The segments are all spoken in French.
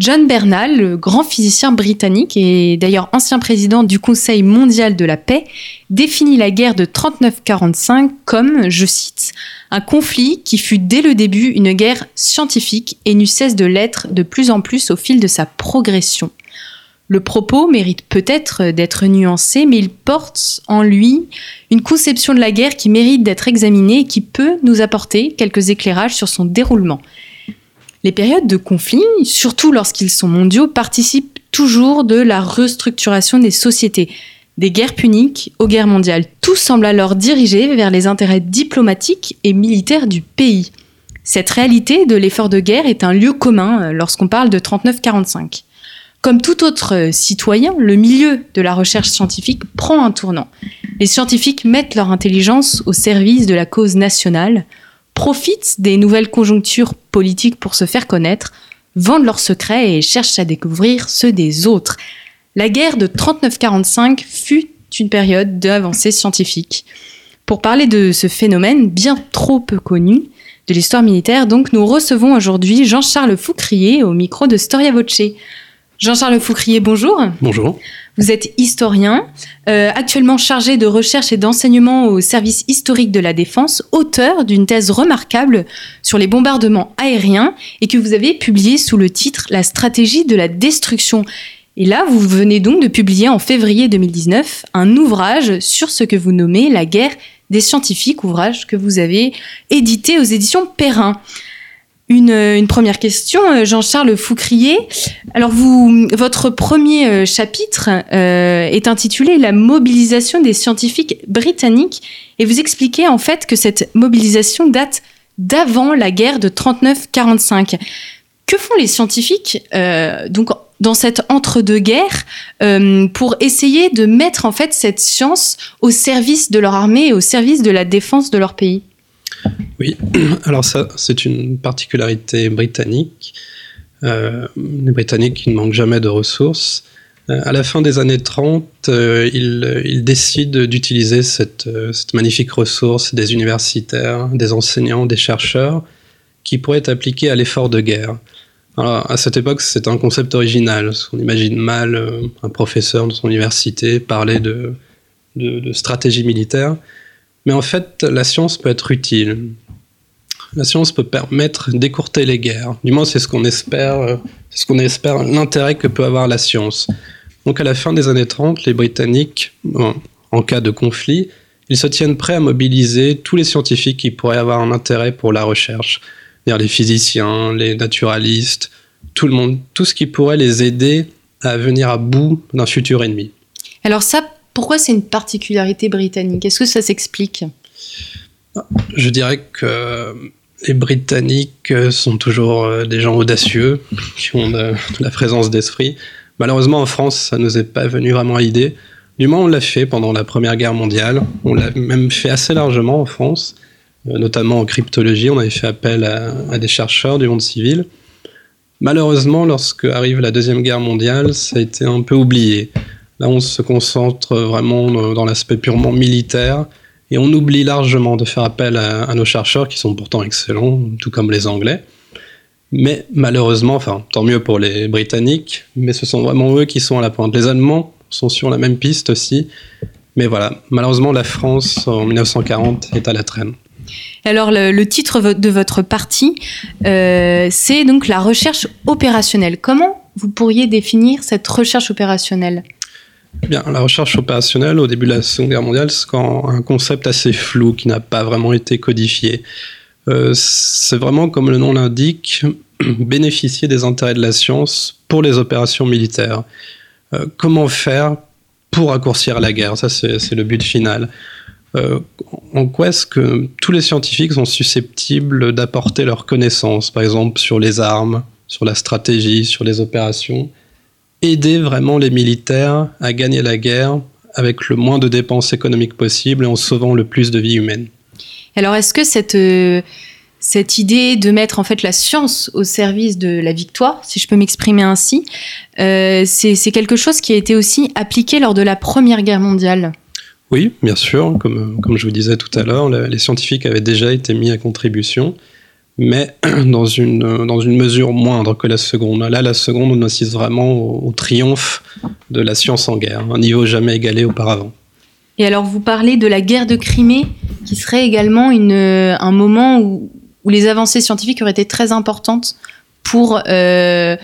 John Bernal, le grand physicien britannique et d'ailleurs ancien président du Conseil mondial de la paix, définit la guerre de 39-45 comme, je cite, un conflit qui fut dès le début une guerre scientifique et n'eut cesse de l'être de plus en plus au fil de sa progression. Le propos mérite peut-être d'être nuancé, mais il porte en lui une conception de la guerre qui mérite d'être examinée et qui peut nous apporter quelques éclairages sur son déroulement. Les périodes de conflit, surtout lorsqu'ils sont mondiaux, participent toujours de la restructuration des sociétés, des guerres puniques aux guerres mondiales. Tout semble alors dirigé vers les intérêts diplomatiques et militaires du pays. Cette réalité de l'effort de guerre est un lieu commun euh, lorsqu'on parle de 39-45. Comme tout autre citoyen, le milieu de la recherche scientifique prend un tournant. Les scientifiques mettent leur intelligence au service de la cause nationale, profitent des nouvelles conjonctures politiques pour se faire connaître, vendent leurs secrets et cherchent à découvrir ceux des autres. La guerre de 39-45 fut une période d'avancée scientifique. Pour parler de ce phénomène bien trop peu connu de l'histoire militaire, donc nous recevons aujourd'hui Jean-Charles Foucrier au micro de Storia Voce. Jean-Charles Foucrier, bonjour. Bonjour. Vous êtes historien, euh, actuellement chargé de recherche et d'enseignement au service historique de la défense, auteur d'une thèse remarquable sur les bombardements aériens et que vous avez publié sous le titre La stratégie de la destruction. Et là, vous venez donc de publier en février 2019 un ouvrage sur ce que vous nommez la guerre des scientifiques, ouvrage que vous avez édité aux éditions Perrin. Une, première question, euh, Jean-Charles Foucrier. Alors, votre premier euh, chapitre euh, est intitulé La mobilisation des scientifiques britanniques et vous expliquez en fait que cette mobilisation date d'avant la guerre de 39-45. Que font les scientifiques donc dans cette entre-deux-guerres pour essayer de mettre en fait cette science au service de leur armée et au service de la défense de leur pays? Oui, alors ça, c'est une particularité britannique. Euh, les Britanniques ne manquent jamais de ressources. Euh, à la fin des années 30, euh, ils, décident d'utiliser cette, magnifique ressource des universitaires, des enseignants, des chercheurs, qui pourraient être appliqués à l'effort de guerre. Alors, à cette époque, c'est un concept original. On imagine mal un professeur de son université parler de stratégie militaire. Mais en fait, la science peut être utile. La science peut permettre d'écourter les guerres. Du moins, c'est ce qu'on espère, euh, c'est ce qu'on espère, l'intérêt que peut avoir la science. Donc, à la fin des années 30, les Britanniques, en cas de conflit, ils se tiennent prêts à mobiliser tous les scientifiques qui pourraient avoir un intérêt pour la recherche. les physiciens, les naturalistes, tout le monde, tout ce qui pourrait les aider à venir à bout d'un futur ennemi. Alors ça, pourquoi c'est une particularité britannique? Est-ce que ça s'explique? Je dirais que les Britanniques sont toujours euh, des gens audacieux, qui ont de, la présence d'esprit. Malheureusement, en France, ça ne nous est pas venu vraiment à l'idée. Du moins, on l'a fait pendant la Première Guerre mondiale. On l'a même fait assez largement en France, euh, notamment en cryptologie. On avait fait appel à, à des chercheurs du monde civil. Malheureusement, lorsque arrive la Deuxième Guerre mondiale, ça a été un peu oublié. Là, on se concentre vraiment dans l'aspect purement militaire et on oublie largement de faire appel à, nos chercheurs qui sont pourtant excellents, tout comme les Anglais. Mais malheureusement, enfin, tant mieux pour les Britanniques, mais ce sont vraiment eux qui sont à la pointe. Les Allemands sont sur la même piste aussi. Mais voilà, malheureusement, la France en 1940 est à la traîne. Alors le, titre de votre partie, euh, c'est donc la recherche opérationnelle. Comment vous pourriez définir cette recherche opérationnelle? Bien, la recherche opérationnelle au début de la Seconde Guerre mondiale, c'est un concept assez flou qui n'a pas vraiment été codifié. Euh, c'est vraiment, comme le nom l'indique, bénéficier des intérêts de la science pour les opérations militaires. Euh, comment faire pour raccourcir la guerre? Ça, c'est le but final. Euh, en quoi est-ce que tous les scientifiques sont susceptibles d'apporter leurs connaissances, par exemple sur les armes, sur la stratégie, sur les opérations? Aider vraiment les militaires à gagner la guerre avec le moins de dépenses économiques possible et en sauvant le plus de vies humaines. Alors est-ce que cette, euh, cette idée de mettre en fait la science au service de la victoire, si je peux m'exprimer ainsi, euh, c'est quelque chose qui a été aussi appliqué lors de la Première Guerre mondiale? Oui, bien sûr. Comme, comme je vous disais tout à l'heure, les scientifiques avaient déjà été mis à contribution mais dans une, dans une mesure moindre que la seconde. Là, la seconde, on assiste vraiment au, triomphe de la science en guerre, un niveau jamais égalé auparavant. Et alors, vous parlez de la guerre de Crimée, qui serait également une, un moment où, où, les avancées scientifiques auraient été très importantes pour, euh,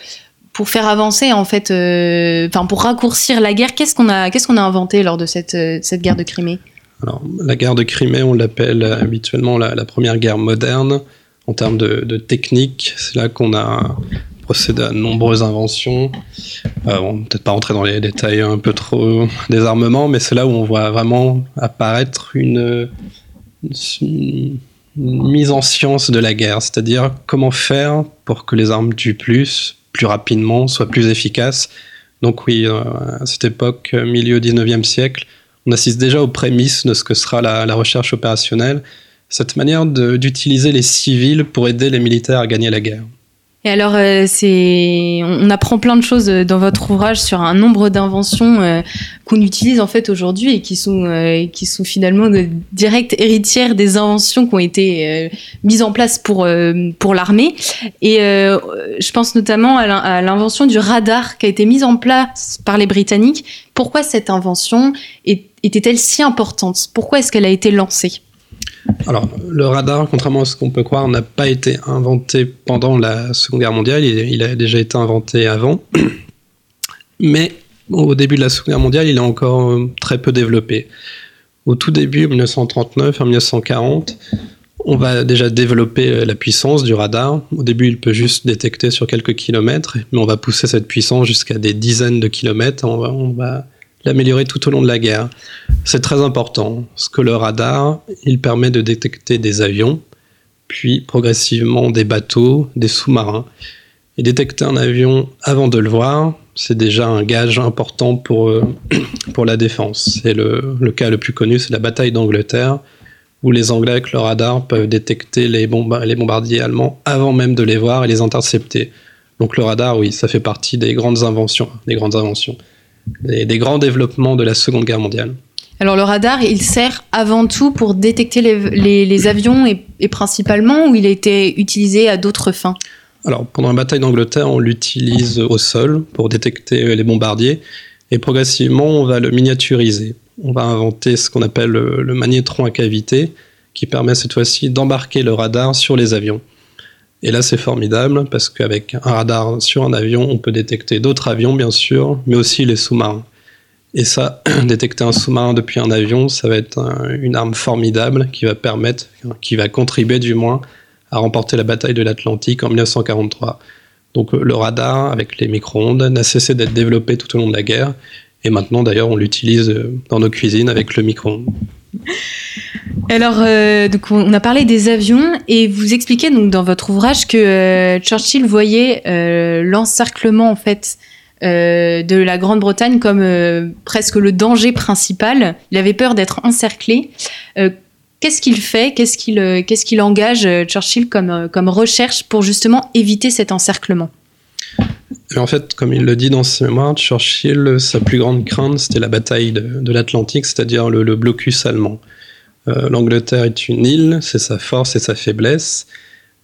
pour faire avancer, en fait, euh, enfin, pour raccourcir la guerre. Qu'est-ce qu'on a, qu'est-ce qu'on a inventé lors de cette, cette guerre de Crimée? Alors, la guerre de Crimée, on l'appelle habituellement la, la, première guerre moderne en termes de, technique. C'est là qu'on a procédé à de nombreuses inventions. Euh, on peut-être pas rentrer dans les détails un peu trop des armements, mais c'est là où on voit vraiment apparaître une, mise en science de la guerre, c'est-à-dire comment faire pour que les armes tuent plus, plus rapidement, soient plus efficaces. Donc oui, euh, à cette époque, milieu 19e siècle, on assiste déjà aux prémices de ce que sera la recherche opérationnelle cette manière d'utiliser les civils pour aider les militaires à gagner la guerre. Et alors, euh, on apprend plein de choses euh, dans votre ouvrage sur un nombre d'inventions euh, qu'on utilise en fait aujourd'hui et qui sont, qui sont finalement de directes héritières des inventions qui ont été mises en place pour, pour l'armée. Et je pense notamment à l'invention du radar qui a été mise en place par les Britanniques. Pourquoi cette invention était-elle si importante? Pourquoi est-ce qu'elle a été lancée? Alors, le radar, contrairement à ce qu'on peut croire, n'a pas été inventé pendant la Seconde Guerre mondiale, il, a déjà été inventé avant. Mais au début de la Seconde Guerre mondiale, il est encore euh, très peu développé. Au tout début, 1939, en 1940, on va déjà développer euh, la puissance du radar. Au début, il peut juste détecter sur quelques kilomètres, mais on va pousser cette puissance jusqu'à des dizaines de kilomètres. on va l'améliorer tout au long de la guerre. C'est très important, parce que le radar, il permet de détecter des avions, puis progressivement des bateaux, des sous-marins. Et détecter un avion avant de le voir, c'est déjà un gage important pour, euh, pour la défense. Et le, le cas le plus connu, c'est la bataille d'Angleterre, où les Anglais avec le radar peuvent détecter les, les bombardiers allemands avant même de les voir et les intercepter. Donc le radar, oui, ça fait partie des grandes inventions, des grandes inventions des, grands développements de la Seconde Guerre mondiale. Alors le radar, il sert avant tout pour détecter les, avions et, principalement, ou il a été utilisé à d'autres fins Alors pendant la bataille d'Angleterre, on l'utilise au sol pour détecter les bombardiers et progressivement, on va le miniaturiser. On va inventer ce qu'on appelle le magnétron à cavité qui permet cette fois-ci d'embarquer le radar sur les avions. Et là, c'est formidable parce qu'avec un radar sur un avion, on peut détecter d'autres avions, bien sûr, mais aussi les sous-marins. Et ça, détecter un sous-marin depuis un avion, ça va être une arme formidable qui va permettre, qui va contribuer du moins à remporter la bataille de l'Atlantique en 1943. Donc le radar avec les micro-ondes n'a cessé d'être développé tout au long de la guerre. Et maintenant, d'ailleurs, on l'utilise dans nos cuisines avec le micro-ondes. Alors, euh, on a parlé des avions et vous expliquez donc dans votre ouvrage que euh, Churchill voyait euh, l'encerclement en fait de la Grande-Bretagne comme presque le danger principal. Il avait peur d'être encerclé. qu'est-ce qu'il fait? Qu'est-ce qu'il engage Churchill comme recherche pour justement éviter cet encerclement? En fait, comme il le dit dans ses mémoires, Churchill, sa plus grande crainte, c'était la bataille de, l'Atlantique, c'est-à-dire le, blocus allemand. Euh, L'Angleterre est une île, c'est sa force et sa faiblesse.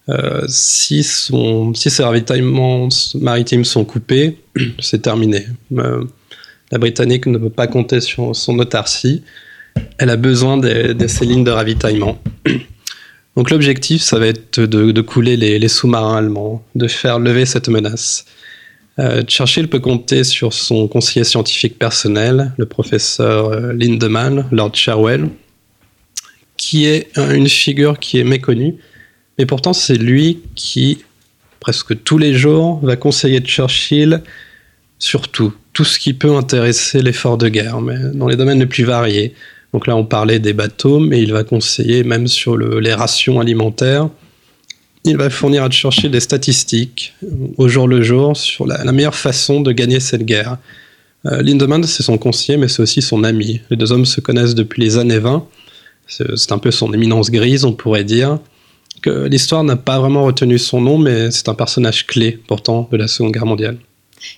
Euh, si, ses ravitaillements maritimes sont coupés, c'est terminé. Euh, la Britannique ne peut pas compter sur son autarcie. Elle a besoin de, ces lignes de ravitaillement. Donc l'objectif, ça va être de, couler les, sous-marins allemands, de faire lever cette menace. Euh, Churchill peut compter sur son conseiller scientifique personnel, le professeur euh, Lindemann, Lord Cherwell, qui est une figure qui est méconnue, mais pourtant c'est lui qui, presque tous les jours, va conseiller Churchill sur tout, tout ce qui peut intéresser l'effort de guerre, mais dans les domaines les plus variés. Donc là, on parlait des bateaux, mais il va conseiller même sur les rations alimentaires, il va fournir à Churchill des statistiques au jour le jour sur la, meilleure façon de gagner cette guerre. Euh, Lindemann, c'est son conseiller, mais c'est aussi son ami. Les deux hommes se connaissent depuis les années 20. C'est un peu son éminence grise, on pourrait dire. L'histoire n'a pas vraiment retenu son nom, mais c'est un personnage clé, pourtant, de la Seconde Guerre mondiale.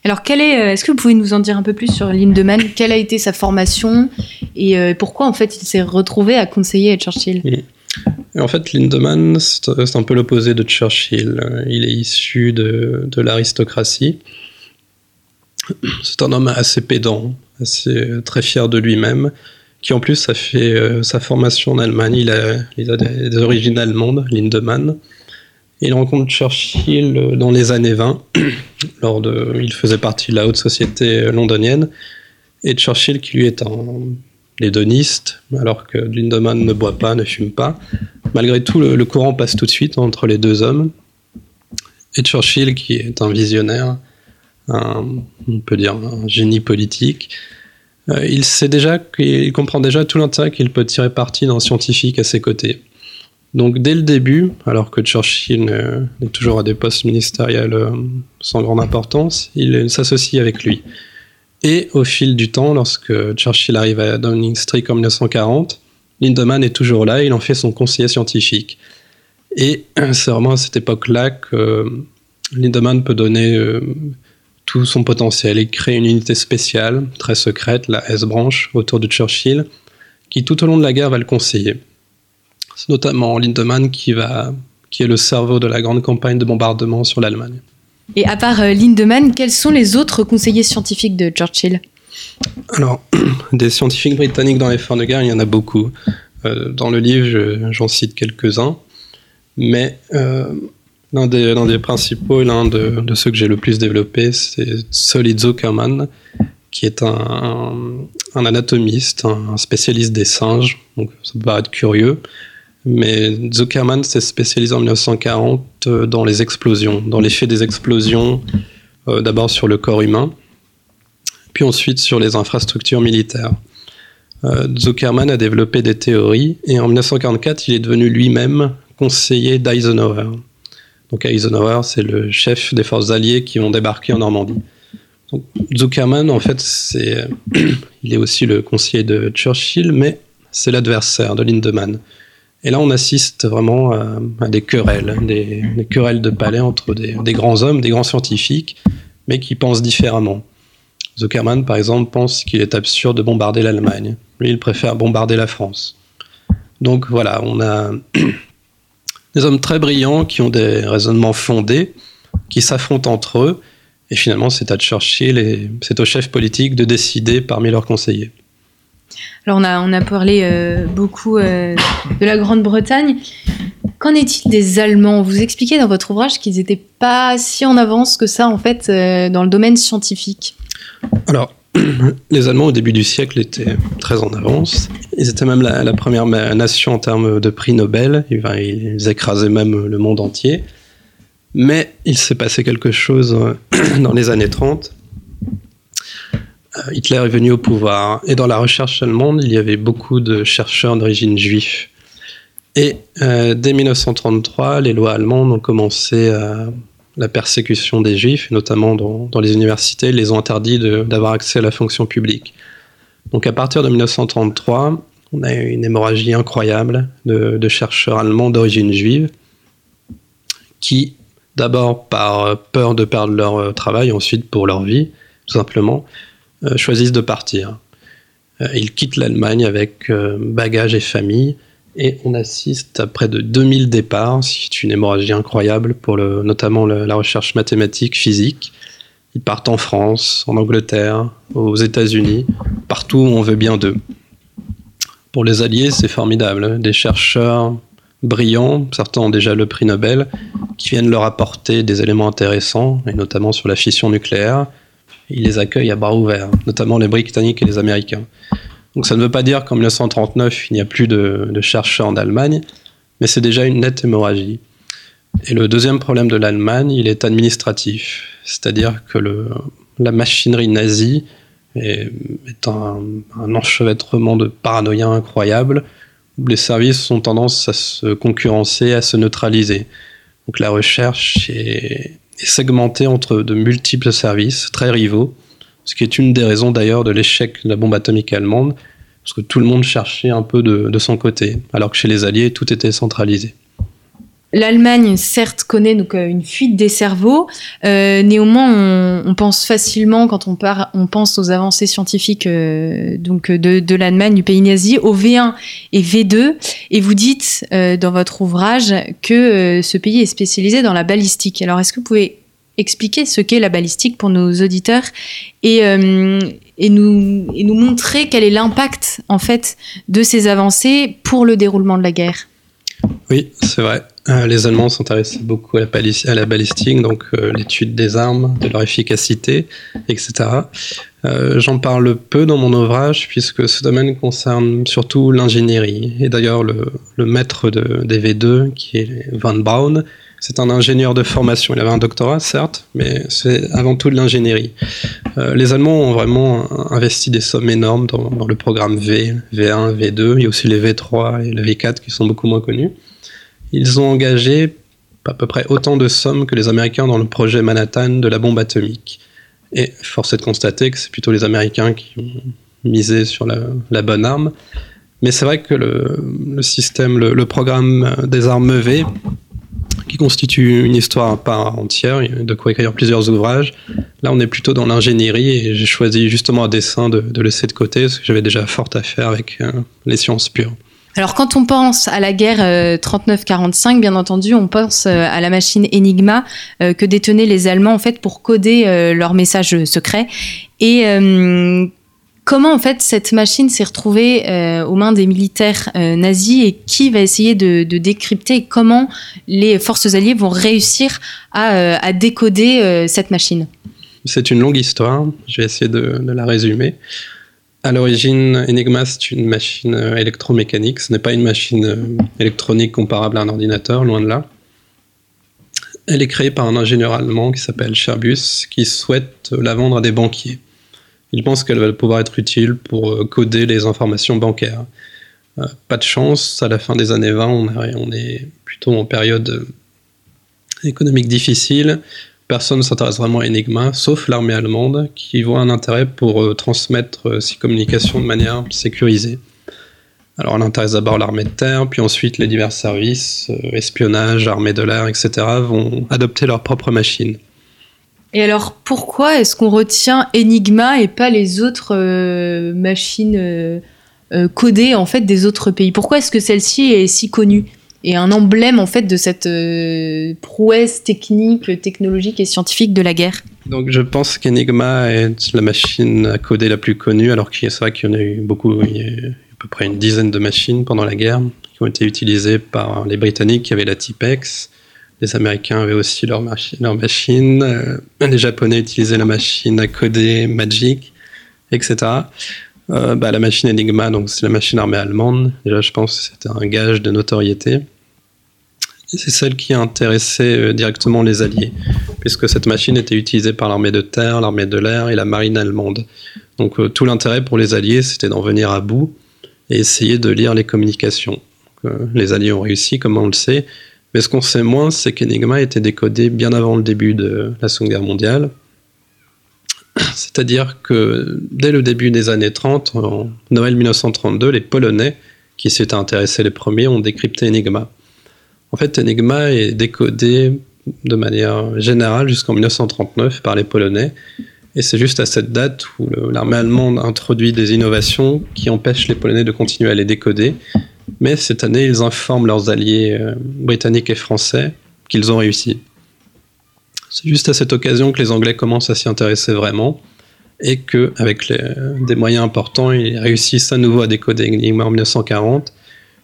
Alors, est, euh, est-ce que vous pouvez nous en dire un peu plus sur Lindemann? Quelle a été sa formation? Et euh, pourquoi, en fait, il s'est retrouvé à conseiller à Churchill? En fait, Lindemann, c'est un peu l'opposé de Churchill. Il est issu de, l'aristocratie. C'est un homme assez pédant, assez très fier de lui-même, qui en plus a fait euh, sa formation en Allemagne. Il a, des, origines allemandes, Lindemann. Il rencontre Churchill dans les années 20, lors de, il faisait partie de la haute société londonienne, et Churchill, qui lui est un l'hédoniste, alors que Lindemann ne boit pas, ne fume pas. Malgré tout, le, courant passe tout de suite entre les deux hommes. Et Churchill, qui est un visionnaire, on peut dire un génie politique, euh, il sait déjà comprend déjà tout l'intérêt qu'il peut tirer parti d'un scientifique à ses côtés. Donc dès le début, alors que Churchill est toujours à des postes ministériels euh, sans grande importance, il s'associe avec lui. Et au fil du temps, lorsque Churchill arrive à Downing Street en 1940, Lindemann est toujours là, il en fait son conseiller scientifique. Et c'est vraiment à cette époque-là que Lindemann peut donner euh, tout son potentiel. Il crée une unité spéciale, très secrète, la S-branche, autour de Churchill, qui tout au long de la guerre va le conseiller. C'est notamment Lindemann qui, va, qui est le cerveau de la grande campagne de bombardement sur l'Allemagne. Et à part euh, Lindemann, quels sont les autres conseillers scientifiques de Churchill? Alors, des scientifiques britanniques dans les fins de guerre, il y en a beaucoup. Euh, dans le livre, j'en cite quelques-uns. Mais euh, l'un des, principaux et l'un de, ceux que j'ai le plus développé, c'est Solid Zuckerman, qui est un, anatomiste, un, spécialiste des singes. Donc, ça peut paraître curieux. Mais Zuckerman s'est spécialisé en 1940 euh, dans les explosions, dans l'effet des explosions, euh, d'abord sur le corps humain, puis ensuite sur les infrastructures militaires. Euh, Zuckerman a développé des théories et en 1944, il est devenu lui-même conseiller d'Eisenhower. Donc Eisenhower, c'est le chef des forces alliées qui vont débarquer en Normandie. Zuckerman, en fait, c'est, il est aussi le conseiller de Churchill, mais c'est l'adversaire de Lindemann. Et là, on assiste vraiment à, des querelles, des, querelles de palais entre des, grands hommes, des grands scientifiques, mais qui pensent différemment. Zuckerman, par exemple, pense qu'il est absurde de bombarder l'Allemagne. Lui, il préfère bombarder la France. Donc voilà, on a des hommes très brillants qui ont des raisonnements fondés, qui s'affrontent entre eux, et finalement, c'est à Churchill et c'est au chef politique de décider parmi leurs conseillers. Alors on a, on a parlé euh, beaucoup euh, de la Grande-Bretagne. Qu'en est-il des Allemands? Vous expliquez dans votre ouvrage qu'ils n'étaient pas si en avance que ça en fait euh, dans le domaine scientifique. Alors les Allemands au début du siècle étaient très en avance. Ils étaient même la, première nation en termes de prix Nobel. Ils écrasaient même le monde entier. Mais il s'est passé quelque chose dans les années 30 euh, Hitler est venu au pouvoir. Et dans la recherche allemande, il y avait beaucoup de chercheurs d'origine juive. Et euh, dès 1933, les lois allemandes ont commencé à la persécution des juifs, notamment dans, les universités, les ont interdits d'avoir accès à la fonction publique. Donc à partir de 1933, on a eu une hémorragie incroyable de, de chercheurs allemands d'origine juive qui, d'abord par peur de perdre leur travail, ensuite pour leur vie, tout simplement, euh, choisissent de partir. Euh, ils quittent l'Allemagne avec euh, bagages et famille, et on assiste à près de 2000 départs, c'est une hémorragie incroyable pour le, notamment la recherche mathématique, physique. Ils partent en France, en Angleterre, aux États-Unis, partout où on veut bien d'eux. Pour les Alliés, c'est formidable. Des chercheurs brillants, certains ont déjà le prix Nobel, qui viennent leur apporter des éléments intéressants, et notamment sur la fission nucléaire, ils les accueillent à bras ouverts, notamment les Britanniques et les Américains. Donc ça ne veut pas dire qu'en 1939, il n'y a plus de, chercheurs en Allemagne, mais c'est déjà une nette hémorragie. Et le deuxième problème de l'Allemagne, il est administratif, c'est-à-dire que la machinerie nazie est, un, un, enchevêtrement de paranoïa incroyable, où les services ont tendance à se concurrencer, à se neutraliser. Donc la recherche est, est segmentée entre de multiples services très rivaux, ce qui est une des raisons d'ailleurs de l'échec de la bombe atomique allemande, parce que tout le monde cherchait un peu de son côté, alors que chez les Alliés, tout était centralisé. L'Allemagne, certes, connaît donc euh, une fuite des cerveaux. Euh, néanmoins, on, pense facilement, quand on, part, on pense aux avancées scientifiques euh, donc de, l'Allemagne, du pays nazi, au V1 et V2. Et vous dites dans votre ouvrage que ce pays est spécialisé dans la balistique. Alors, est-ce que vous pouvez expliquer ce qu'est la balistique pour nos auditeurs et, et, nous, et nous montrer quel est l'impact en fait de ces avancées pour le déroulement de la guerre? Oui, c'est vrai. Euh, les Allemands s'intéressaient beaucoup à la, balistique, donc euh, l'étude des armes, de leur efficacité, etc. Euh, J'en parle peu dans mon ouvrage, puisque ce domaine concerne surtout l'ingénierie. Et d'ailleurs, le, maître de, des V2, qui est Van Braun, c'est un ingénieur de formation. Il avait un doctorat, certes, mais c'est avant tout de l'ingénierie. Les Allemands ont vraiment investi des sommes énormes dans, dans, le programme V, V1, V2. Il y a aussi les V3 et le V4 qui sont beaucoup moins connus. Ils ont engagé à peu près autant de sommes que les Américains dans le projet Manhattan de la bombe atomique. Et force est de constater que c'est plutôt les Américains qui ont misé sur la, bonne arme. Mais c'est vrai que le, système, le, programme des armes V, qui constitue une histoire à part entière, de quoi écrire plusieurs ouvrages. Là, on est plutôt dans l'ingénierie et j'ai choisi justement à dessein de, laisser de côté parce que j'avais déjà fort à faire avec euh, les sciences pures. Alors quand on pense à la guerre euh, 39-45, bien entendu, on pense euh, à la machine Enigma euh, que détenaient les Allemands en fait pour coder euh, leurs messages secrets. Et euh, comment en fait cette machine s'est retrouvée aux mains des militaires nazis et qui va essayer de, décrypter comment les forces alliées vont réussir à, décoder cette machine? C'est une longue histoire. Je vais essayer de la résumer. À l'origine, Enigma, c'est une machine électromécanique. Ce n'est pas une machine électronique comparable à un ordinateur, loin de là. Elle est créée par un ingénieur allemand qui s'appelle Scherbus, qui souhaite la vendre à des banquiers. Il pense qu'elle va pouvoir être utile pour coder les informations bancaires. Euh, pas de chance, à la fin des années 20, on est plutôt en période économique difficile personne ne s'intéresse vraiment à Enigma, sauf l'armée allemande, qui voit un intérêt pour euh, transmettre euh, ces communications de manière sécurisée. Alors elle intéresse d'abord l'armée de terre, puis ensuite les divers services, euh, espionnage, armée de l'air, etc., vont adopter leur propre machine. Et alors pourquoi est-ce qu'on retient Enigma et pas les autres euh, machines codées en fait des autres pays? Pourquoi est-ce que celle-ci est si connue? Et un emblème en fait de cette euh, prouesse technique, technologique et scientifique de la guerre. Donc je pense qu'Enigma est la machine à coder la plus connue, alors qu'il c'est vrai qu'il y en a eu beaucoup, il y a à peu près une dizaine de machines pendant la guerre qui ont été utilisées par les Britanniques qui avaient la Tipex. Les Américains avaient aussi leur, machi machine. Euh, les Japonais utilisaient la machine à coder Magic, etc. Euh, bah, la machine Enigma, donc c'est la machine armée allemande. Déjà, je pense que c'était un gage de notoriété c'est celle qui a intéressé euh, directement les Alliés, puisque cette machine était utilisée par l'armée de terre, l'armée de l'air et la marine allemande. Donc euh, tout l'intérêt pour les Alliés, c'était d'en venir à bout et essayer de lire les communications. Euh, les Alliés ont réussi, comme on le sait, mais ce qu'on sait moins, c'est qu'Enigma était décodé bien avant le début de la Seconde Guerre mondiale. C'est-à-dire que dès le début des années 30, en Noël 1932, les Polonais, qui s'étaient intéressés les premiers, ont décrypté Enigma. En fait, Enigma est décodé de manière générale jusqu'en 1939 par les Polonais. Et c'est juste à cette date où l'armée allemande introduit des innovations qui empêchent les Polonais de continuer à les décoder. Mais cette année, ils informent leurs alliés euh, britanniques et français qu'ils ont réussi. C'est juste à cette occasion que les Anglais commencent à s'y intéresser vraiment et qu'avec des moyens importants, ils réussissent à nouveau à décoder Enigma en 1940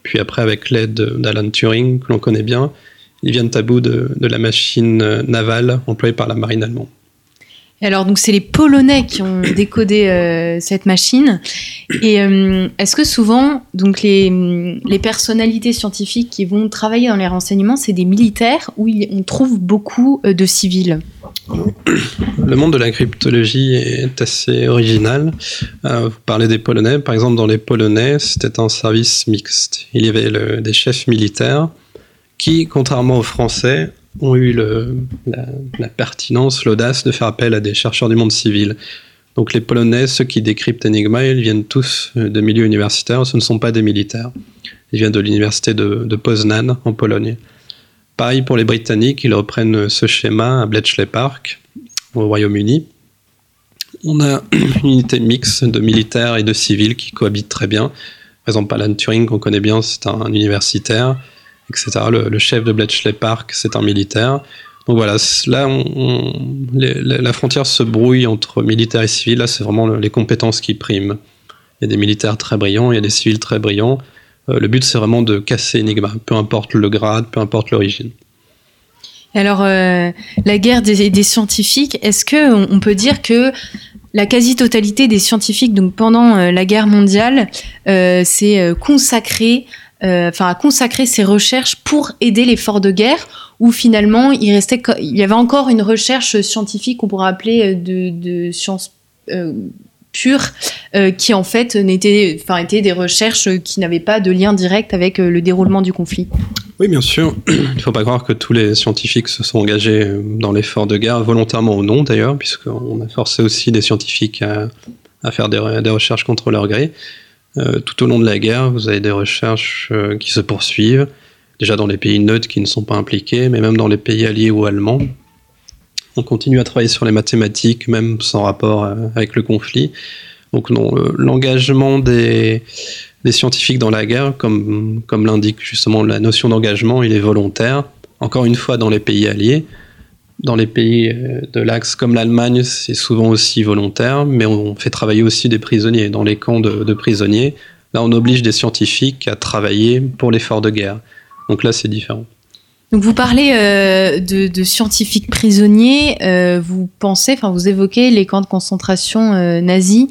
puis après, avec l'aide d'Alan Turing, que l'on connaît bien, ils viennent à bout de, de, la machine navale employée par la marine allemande. Alors, donc, c'est les Polonais qui ont décodé euh, cette machine. Et euh, est-ce que souvent, donc, les, les, personnalités scientifiques qui vont travailler dans les renseignements, c'est des militaires où on trouve beaucoup euh, de civils? Le monde de la cryptologie est assez original. Vous parlez des Polonais. Par exemple, dans les Polonais, c'était un service mixte. Il y avait le, des chefs militaires qui, contrairement aux Français, ont eu la, pertinence, l'audace de faire appel à des chercheurs du monde civil. Donc les Polonais, ceux qui décryptent Enigma, ils viennent tous de milieux universitaires, ce ne sont pas des militaires. Ils viennent de l'université de, de Poznan en Pologne. Pareil pour les Britanniques, ils reprennent ce schéma à Bletchley Park, au Royaume-Uni. On a une unité mixte de militaires et de civils qui cohabitent très bien. Par exemple, Alan Turing, qu'on connaît bien, c'est un universitaire, etc. Le, chef de Bletchley Park, c'est un militaire. Donc voilà, là, la frontière se brouille entre militaires et civils. Là, c'est vraiment les compétences qui priment. Il y a des militaires très brillants, il y a des civils très brillants. Euh, le but, c'est vraiment de casser Enigma, peu importe le grade, peu importe l'origine. Alors, euh, la guerre des, scientifiques, est-ce qu'on on peut dire que la quasi-totalité des scientifiques, donc pendant euh, la guerre mondiale, s'est consacrée, enfin, a consacré ses recherches pour aider l'effort de guerre, ou finalement, il restait, il y avait encore une recherche scientifique qu'on pourrait appeler de, de sciences pure euh, qui en fait n'était enfin étaient des recherches qui n'avaient pas de lien direct avec euh, le déroulement du conflit. Oui, bien sûr. Il ne faut pas croire que tous les scientifiques se sont engagés euh, dans l'effort de guerre, volontairement ou non d'ailleurs, puisqu'on a forcé aussi des scientifiques à, faire des, recherches contre leur gré. Tout au long de la guerre, vous avez des recherches qui se poursuivent, déjà dans les pays neutres qui ne sont pas impliqués, mais même dans les pays alliés ou allemands. On continue à travailler sur les mathématiques, même sans rapport euh, avec le conflit. Donc l'engagement des, scientifiques dans la guerre, comme l'indique justement la notion d'engagement, il est volontaire. Encore une fois, dans les pays alliés, dans les pays euh, de l'Axe comme l'Allemagne, c'est souvent aussi volontaire, mais on fait travailler aussi des prisonniers. Dans les camps de prisonniers, là, on oblige des scientifiques à travailler pour l'effort de guerre. Donc là, c'est différent. Donc vous parlez euh, de, scientifiques prisonniers, euh, vous pensez, enfin vous évoquez les camps de concentration nazis,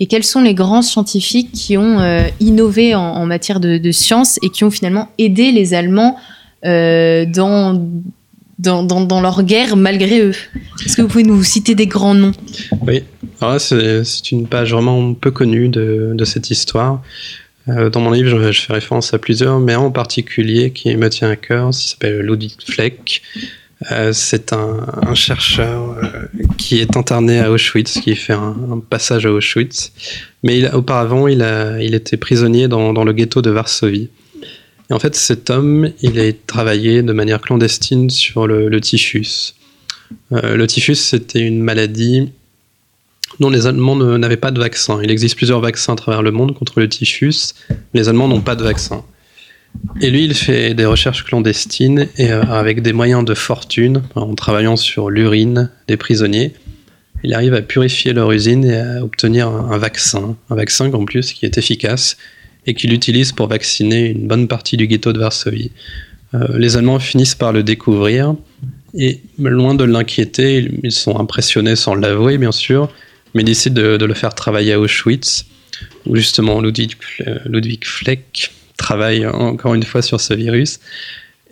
et quels sont les grands scientifiques qui ont innové en, matière de, de science et qui ont finalement aidé les Allemands dans, dans, leur guerre malgré eux Est-ce que vous pouvez nous citer des grands noms? Oui, alors c'est une page vraiment peu connue de, cette histoire. Euh, dans mon livre, je, fais référence à plusieurs, mais en particulier qui me tient à cœur, il s'appelle Ludwig Fleck. Euh, c'est un, chercheur euh, qui est interné à Auschwitz, qui fait un, passage à Auschwitz. Mais auparavant, il, était prisonnier dans, le ghetto de Varsovie. Et en fait, cet homme, il a travaillé de manière clandestine sur le, le typhus. le typhus, c'était une maladie dont les Allemands n'avaient pas de vaccin. Il existe plusieurs vaccins à travers le monde contre le typhus. Les Allemands n'ont pas de vaccin. Et lui, il fait des recherches clandestines et euh, avec des moyens de fortune, en travaillant sur l'urine des prisonniers, il arrive à purifier leur usine et à obtenir un, vaccin. Un vaccin en plus qui est efficace et qu'il utilise pour vacciner une bonne partie du ghetto de Varsovie. Euh, les Allemands finissent par le découvrir et loin de l'inquiéter, ils sont impressionnés sans l'avouer bien sûr, mais il décide de, le faire travailler à Auschwitz, où justement Ludwig, Fleck travaille encore une fois sur ce virus.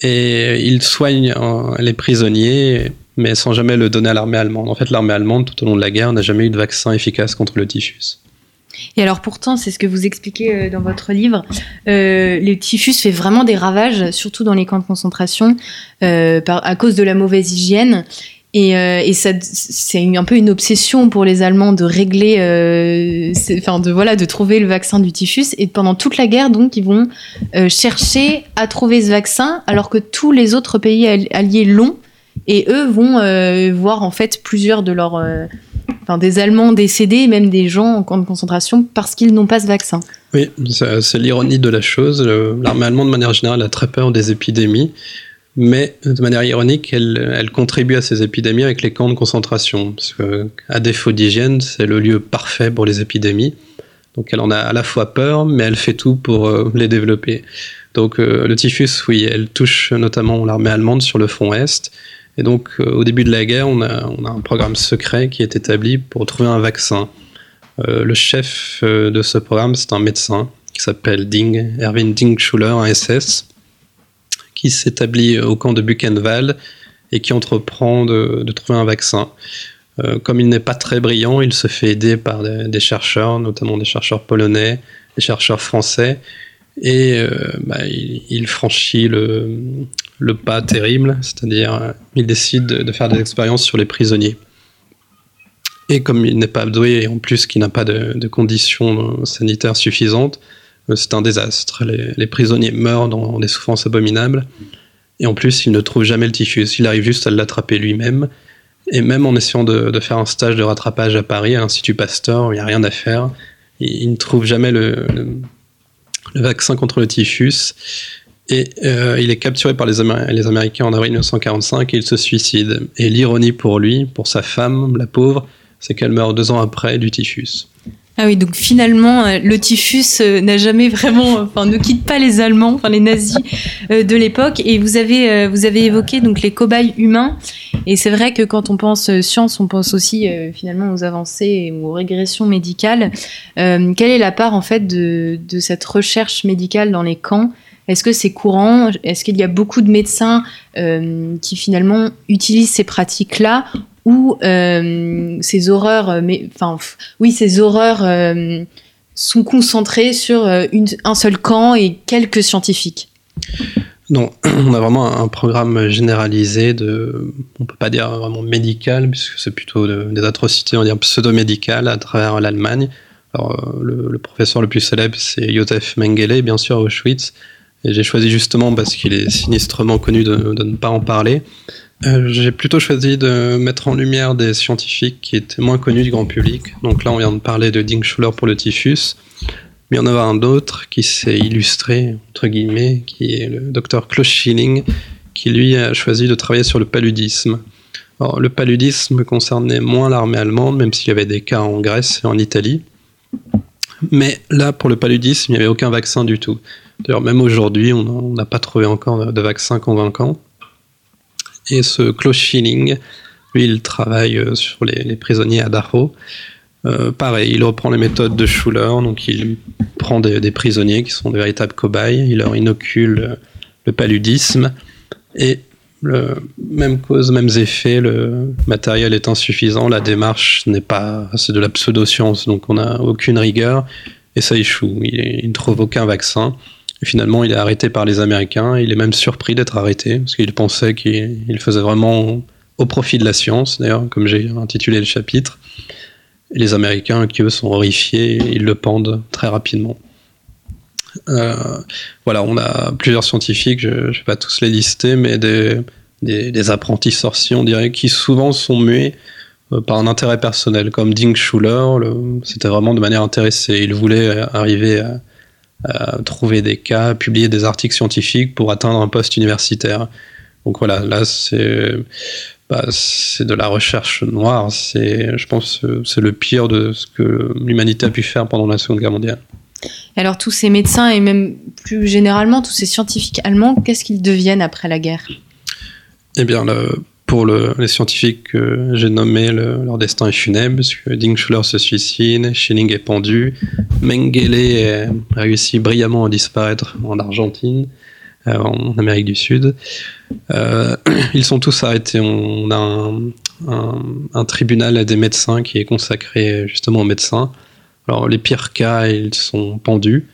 Et il soigne les prisonniers, mais sans jamais le donner à l'armée allemande. En fait, l'armée allemande, tout au long de la guerre, n'a jamais eu de vaccin efficace contre le typhus. Et alors pourtant, c'est ce que vous expliquez euh, dans votre livre, euh, le typhus fait vraiment des ravages, surtout dans les camps de concentration, euh, à cause de la mauvaise hygiène. Et, et c'est un peu une obsession pour les Allemands de régler, enfin de voilà, de trouver le vaccin du typhus. Et pendant toute la guerre, donc, ils vont chercher à trouver ce vaccin, alors que tous les autres pays alliés l'ont. Et eux vont voir en fait plusieurs de leurs, enfin des Allemands décédés, même des gens en camp de concentration, parce qu'ils n'ont pas ce vaccin. Oui, c'est l'ironie de la chose. L'armée allemande, de manière générale, a très peur des épidémies mais de manière ironique, elle, contribue à ces épidémies avec les camps de concentration, parce que, à défaut d'hygiène, c'est le lieu parfait pour les épidémies. Donc elle en a à la fois peur, mais elle fait tout pour euh, les développer. Donc euh, le typhus, oui, elle touche notamment l'armée allemande sur le front Est. Et donc euh, au début de la guerre, on a, un programme secret qui est établi pour trouver un vaccin. le chef de ce programme, c'est un médecin qui s'appelle Ding, Erwin Ding Schuller, un SS qui s'établit au camp de Buchenwald et qui entreprend de, trouver un vaccin. Euh, comme il n'est pas très brillant, il se fait aider par des, chercheurs, notamment des chercheurs polonais, des chercheurs français, et euh, bah, il, franchit le, pas terrible, c'est-à-dire il décide de faire des expériences sur les prisonniers. Et comme il n'est pas doué et en plus qu'il n'a pas de, conditions sanitaires suffisantes, c'est un désastre. Les, prisonniers meurent dans des souffrances abominables. Et en plus, il ne trouve jamais le typhus. Il arrive juste à l'attraper lui-même. Et même en essayant de, faire un stage de rattrapage à Paris, à l'Institut Pasteur, il n'y a rien à faire. Il, ne trouve jamais le, vaccin contre le typhus. Et euh, il est capturé par les, les, Américains en avril 1945 et il se suicide. Et l'ironie pour lui, pour sa femme, la pauvre, c'est qu'elle meurt deux ans après du typhus. Ah oui, donc finalement, euh, le typhus euh, n'a jamais vraiment, enfin, ne quitte pas les Allemands, enfin les nazis de l'époque. Et vous avez, vous avez évoqué donc les cobayes humains. Et c'est vrai que quand on pense science, on pense aussi finalement aux avancées ou aux régressions médicales. quelle est la part en fait de, cette recherche médicale dans les camps? Est-ce que c'est courant? Est-ce qu'il y a beaucoup de médecins euh, qui finalement utilisent ces pratiques-là? Ou euh, ces horreurs, euh, enfin, oui, ces horreurs sont concentrées sur un seul camp et quelques scientifiques non, on a vraiment un programme généralisé de, on peut pas dire vraiment médical, puisque c'est plutôt des atrocités, on va dire pseudo-médicales à travers l'Allemagne. Alors, le, professeur le plus célèbre, c'est Josef Mengele, bien sûr, Auschwitz, et j'ai choisi justement parce qu'il est sinistrement connu de, ne pas en parler. Euh, j'ai plutôt choisi de mettre en lumière des scientifiques qui étaient moins connus du grand public. Donc là, on vient de parler de Ding Schuller pour le typhus. Mais il y en a un autre qui s'est illustré, entre guillemets, qui est le docteur Klaus Schilling, qui lui a choisi de travailler sur le paludisme. Alors, le paludisme concernait moins l'armée allemande, même s'il y avait des cas en Grèce et en Italie. Mais là, pour le paludisme, il n'y avait aucun vaccin du tout. D'ailleurs, même aujourd'hui, on n'a pas trouvé encore de vaccin convaincant. Et ce Klaus Schilling, lui, il travaille euh, sur les, prisonniers à Dachau. Euh, pareil, il reprend les méthodes de Schuller, donc il prend des, prisonniers qui sont de véritables cobayes, il leur inocule euh, le paludisme, et même cause, mêmes effets, le matériel est insuffisant, la démarche n'est pas, c'est de la pseudo-science, donc on n'a aucune rigueur, et ça échoue, il ne trouve aucun vaccin finalement, il est arrêté par les Américains. Il est même surpris d'être arrêté parce qu'il pensait qu'il faisait vraiment au profit de la science, d'ailleurs, comme j'ai intitulé le chapitre. Et les Américains, qui eux sont horrifiés, ils le pendent très rapidement. Euh, voilà, on a plusieurs scientifiques, je ne vais pas tous les lister, mais des, apprentis sorciers, on dirait, qui souvent sont muets euh, par un intérêt personnel, comme Ding Schuller, c'était vraiment de manière intéressée. Il voulait arriver à, trouver des cas, publier des articles scientifiques pour atteindre un poste universitaire. Donc voilà, là c'est bah, c'est de la recherche noire. C'est, je pense, c'est le pire de ce que l'humanité a pu faire pendant la Seconde Guerre mondiale. Alors tous ces médecins et même plus généralement tous ces scientifiques allemands, qu'est-ce qu'ils deviennent après la guerre? Eh bien, le, pour les scientifiques que j'ai nommés, leur destin est funèbre, parce que Ding Schuller se suicide, Schilling est pendu, Mengele a réussi brillamment à disparaître en Argentine, euh, en Amérique du Sud. Euh, ils sont tous arrêtés. On a un, un, tribunal des médecins qui est consacré justement aux médecins. Alors les pires cas, ils sont pendus.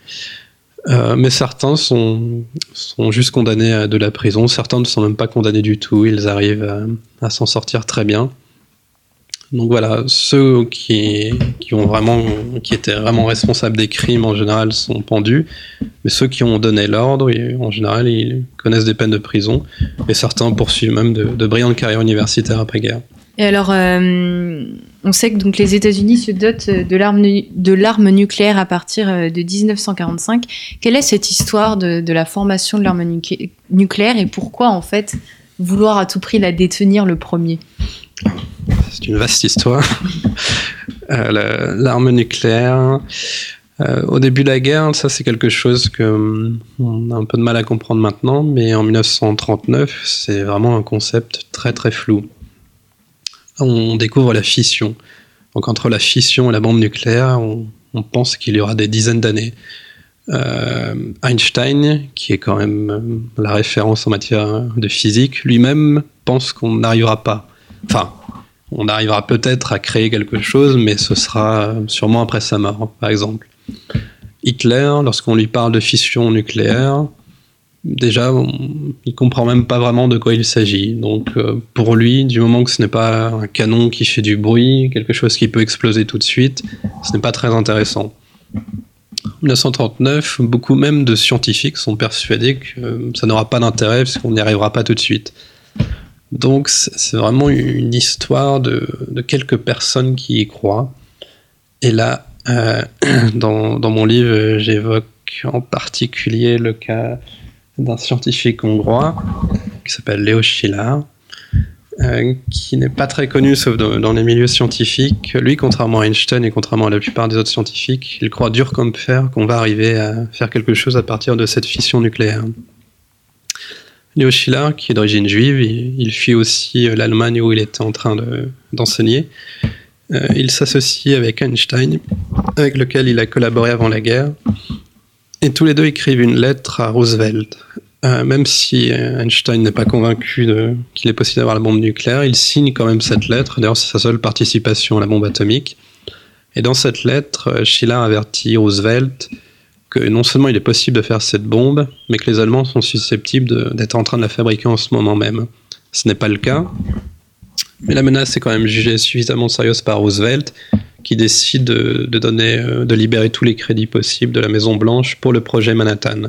Euh, mais certains sont, juste condamnés à de la prison, certains ne sont même pas condamnés du tout, ils arrivent à, s'en sortir très bien. Donc voilà, ceux qui, qui, ont vraiment, qui étaient vraiment responsables des crimes en général sont pendus, mais ceux qui ont donné l'ordre, en général, ils connaissent des peines de prison, et certains poursuivent même de, de brillantes carrières universitaires après-guerre. Et alors, euh, on sait que donc les États-Unis se dotent de l'arme de l'arme nucléaire à partir euh, de 1945. Quelle est cette histoire de, la formation de l'arme nucléaire et pourquoi en fait vouloir à tout prix la détenir le premier? C'est une vaste histoire. Euh, l'arme nucléaire. au début de la guerre, ça c'est quelque chose que hum, on a un peu de mal à comprendre maintenant, mais en 1939, c'est vraiment un concept très très flou on découvre la fission. Donc entre la fission et la bombe nucléaire, on, pense qu'il y aura des dizaines d'années. Euh, Einstein, qui est quand même euh, la référence en matière de physique, lui-même pense qu'on n'arrivera pas. Enfin, on arrivera peut-être à créer quelque chose, mais ce sera sûrement après sa mort, par exemple. Hitler, lorsqu'on lui parle de fission nucléaire, déjà, il comprend même pas vraiment de quoi il s'agit. Donc, euh, pour lui, du moment que ce n'est pas un canon qui fait du bruit, quelque chose qui peut exploser tout de suite, ce n'est pas très intéressant. En 1939, beaucoup même de scientifiques sont persuadés que ça n'aura pas d'intérêt parce qu'on n'y arrivera pas tout de suite. Donc, c'est vraiment une histoire de, quelques personnes qui y croient. Et là, euh, dans, mon livre, j'évoque en particulier le cas d'un scientifique hongrois qui s'appelle Léo Szilard, euh, qui n'est pas très connu sauf dans, les milieux scientifiques. Lui, contrairement à Einstein et contrairement à la plupart des autres scientifiques, il croit dur comme fer qu'on va arriver à faire quelque chose à partir de cette fission nucléaire. Léo Szilard, qui est d'origine juive, il, fuit aussi l'Allemagne où il était en train d'enseigner. Euh, il s'associe avec Einstein, avec lequel il a collaboré avant la guerre, et tous les deux écrivent une lettre à Roosevelt. Euh, même si Einstein n'est pas convaincu qu'il est possible d'avoir la bombe nucléaire, il signe quand même cette lettre. D'ailleurs, c'est sa seule participation à la bombe atomique. Et dans cette lettre, euh, Schiller avertit Roosevelt que non seulement il est possible de faire cette bombe, mais que les Allemands sont susceptibles d'être en train de la fabriquer en ce moment même. Ce n'est pas le cas, mais la menace est quand même jugée suffisamment sérieuse par Roosevelt qui décide euh, de libérer tous les crédits possibles de la Maison Blanche pour le projet Manhattan.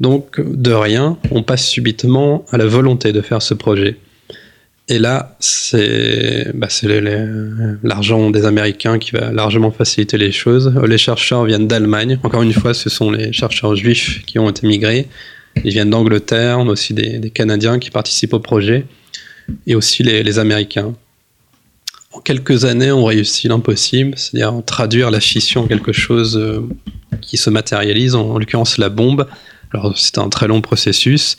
Donc, de rien, on passe subitement à la volonté de faire ce projet. Et là, c'est bah, l'argent des Américains qui va largement faciliter les choses. Les chercheurs viennent d'Allemagne. Encore une fois, ce sont les chercheurs juifs qui ont été migrés. Ils viennent d'Angleterre, on a aussi des, Canadiens qui participent au projet, et aussi les Américains en quelques années, on réussit l'impossible, c'est-à-dire traduire la fission en quelque chose euh, qui se matérialise, en, l'occurrence la bombe. Alors c'était un très long processus,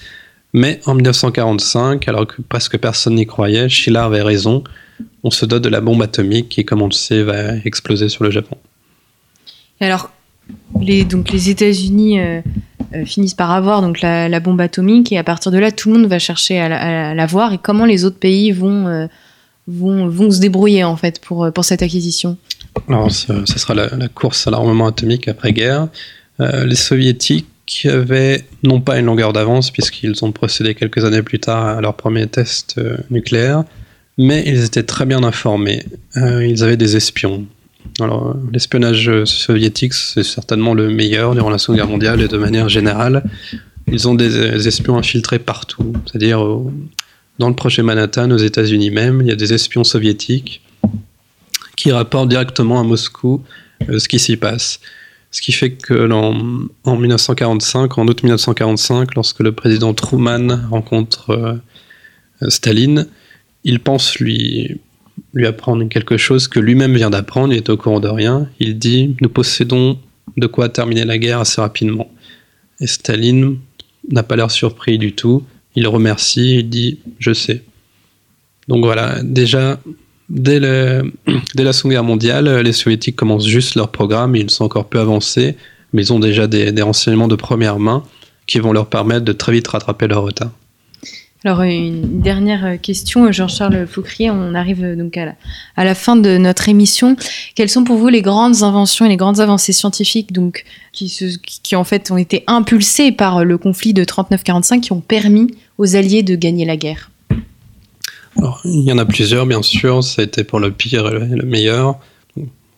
mais en 1945, alors que presque personne n'y croyait, Schiller avait raison, on se dote de la bombe atomique qui, comme on le sait, va exploser sur le Japon. Alors, les États-Unis euh, euh, finissent par avoir donc la, bombe atomique et à partir de là, tout le monde va chercher à la, voir et comment les autres pays vont vont, se débrouiller en fait pour, pour cette acquisition Alors, ce, sera la, course à l'armement atomique après-guerre. Euh, les soviétiques avaient non pas une longueur d'avance puisqu'ils ont procédé quelques années plus tard à leur premier test euh, nucléaire, mais ils étaient très bien informés. Euh, ils avaient des espions. Alors, l'espionnage soviétique, c'est certainement le meilleur durant la Seconde Guerre mondiale et de manière générale. Ils ont des espions infiltrés partout, c'est-à-dire dans le projet Manhattan, aux États-Unis même, il y a des espions soviétiques qui rapportent directement à Moscou euh, ce qui s'y passe. Ce qui fait que en, 1945, en août 1945, lorsque le président Truman rencontre euh, Staline, il pense lui, lui apprendre quelque chose que lui-même vient d'apprendre, il est au courant de rien. Il dit Nous possédons de quoi terminer la guerre assez rapidement. Et Staline n'a pas l'air surpris du tout il remercie, il dit je sais. Donc voilà, déjà, dès, la Seconde Guerre mondiale, les soviétiques commencent juste leur programme, ils sont encore peu avancés, mais ils ont déjà des renseignements de première main qui vont leur permettre de très vite rattraper leur retard. Alors, une dernière question, Jean-Charles Foucrier, on arrive donc à la, fin de notre émission. Quelles sont pour vous les grandes inventions et les grandes avancées scientifiques donc, qui, en fait ont été impulsées par le conflit de 39-45 qui ont permis aux Alliés de gagner la guerre? Il y en a plusieurs, bien sûr. Ça a été pour le pire et le meilleur.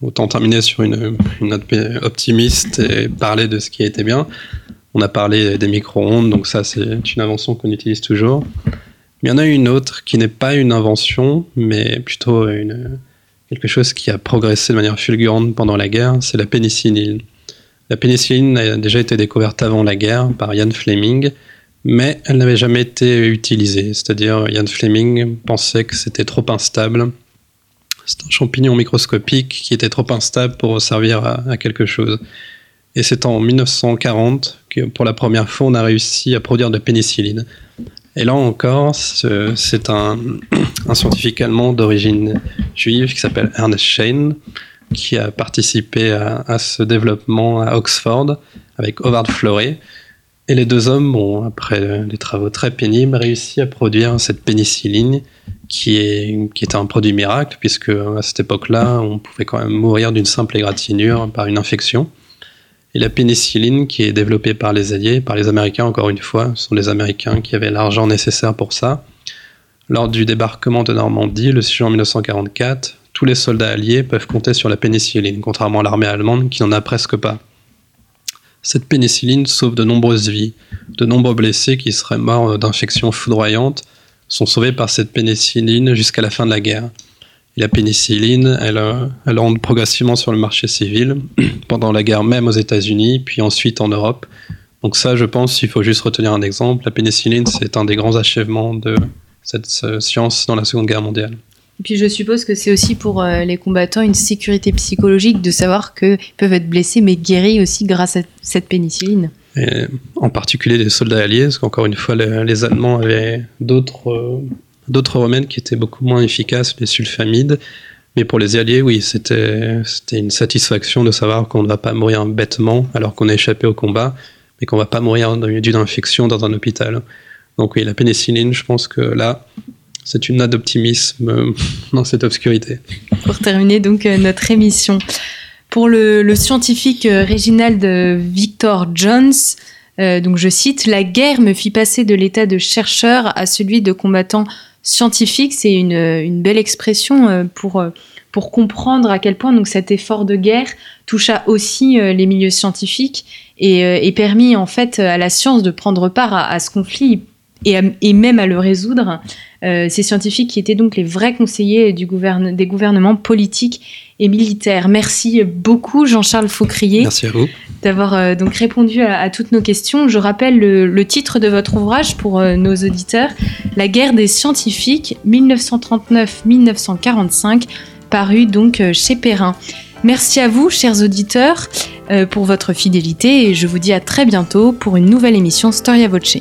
Autant terminer sur une, une note optimiste et parler de ce qui a été bien. On a parlé des micro-ondes, donc ça c'est une invention qu'on utilise toujours. Mais il y en a une autre qui n'est pas une invention, mais plutôt une, quelque chose qui a progressé de manière fulgurante pendant la guerre, c'est la pénicilline. La pénicilline a déjà été découverte avant la guerre par Ian Fleming, mais elle n'avait jamais été utilisée. C'est-à-dire, Ian Fleming pensait que c'était trop instable. C'est un champignon microscopique qui était trop instable pour servir à quelque chose. Et c'est en 1940 que pour la première fois on a réussi à produire de la pénicilline. Et là encore, c'est un, scientifique allemand d'origine juive qui s'appelle Ernest Schein qui a participé à, ce développement à Oxford avec Howard Florey. Et les deux hommes ont, après des travaux très pénibles, réussi à produire cette pénicilline qui, est, qui était un produit miracle, puisque à cette époque-là, on pouvait quand même mourir d'une simple égratignure par une infection. Et la pénicilline qui est développée par les Alliés, par les Américains encore une fois. Ce sont les Américains qui avaient l'argent nécessaire pour ça. Lors du débarquement de Normandie, le 6 juin 1944, tous les soldats alliés peuvent compter sur la pénicilline, contrairement à l'armée allemande qui n'en a presque pas. Cette pénicilline sauve de nombreuses vies. De nombreux blessés qui seraient morts d'infections foudroyantes sont sauvés par cette pénicilline jusqu'à la fin de la guerre. Et la pénicilline, elle, elle rentre progressivement sur le marché civil, pendant la guerre même aux États-Unis, puis ensuite en Europe. Donc ça, je pense, il faut juste retenir un exemple. La pénicilline, c'est un des grands achèvements de cette science dans la Seconde Guerre mondiale. Et puis je suppose que c'est aussi pour euh, les combattants une sécurité psychologique de savoir qu'ils peuvent être blessés mais guéris aussi grâce à cette pénicilline. Et en particulier les soldats alliés, parce qu'encore une fois, les, Allemands avaient d'autres euh, d'autres remèdes qui étaient beaucoup moins efficaces, les sulfamides. Mais pour les alliés, oui, c'était une satisfaction de savoir qu'on ne va pas mourir bêtement alors qu'on a échappé au combat, mais qu'on ne va pas mourir d'une infection dans un hôpital. Donc oui, la pénicilline, je pense que là, c'est une note d'optimisme dans cette obscurité. Pour terminer donc euh, notre émission. Pour le, scientifique euh, Reginald Victor Jones, euh, donc je cite, La guerre me fit passer de l'état de chercheur à celui de combattant scientifique. C'est une, belle expression pour, pour comprendre à quel point donc, cet effort de guerre toucha aussi les milieux scientifiques et, permis en fait à la science de prendre part à ce conflit et, même à le résoudre. Euh, ces scientifiques qui étaient donc les vrais conseillers du des gouvernements politiques et militaires. Merci beaucoup Jean-Charles Faucrier. D'avoir euh, donc répondu à, toutes nos questions. Je rappelle le, titre de votre ouvrage pour euh, nos auditeurs, La guerre des scientifiques 1939-1945, paru donc chez Perrin. Merci à vous, chers auditeurs, pour votre fidélité et je vous dis à très bientôt pour une nouvelle émission Storia Voce.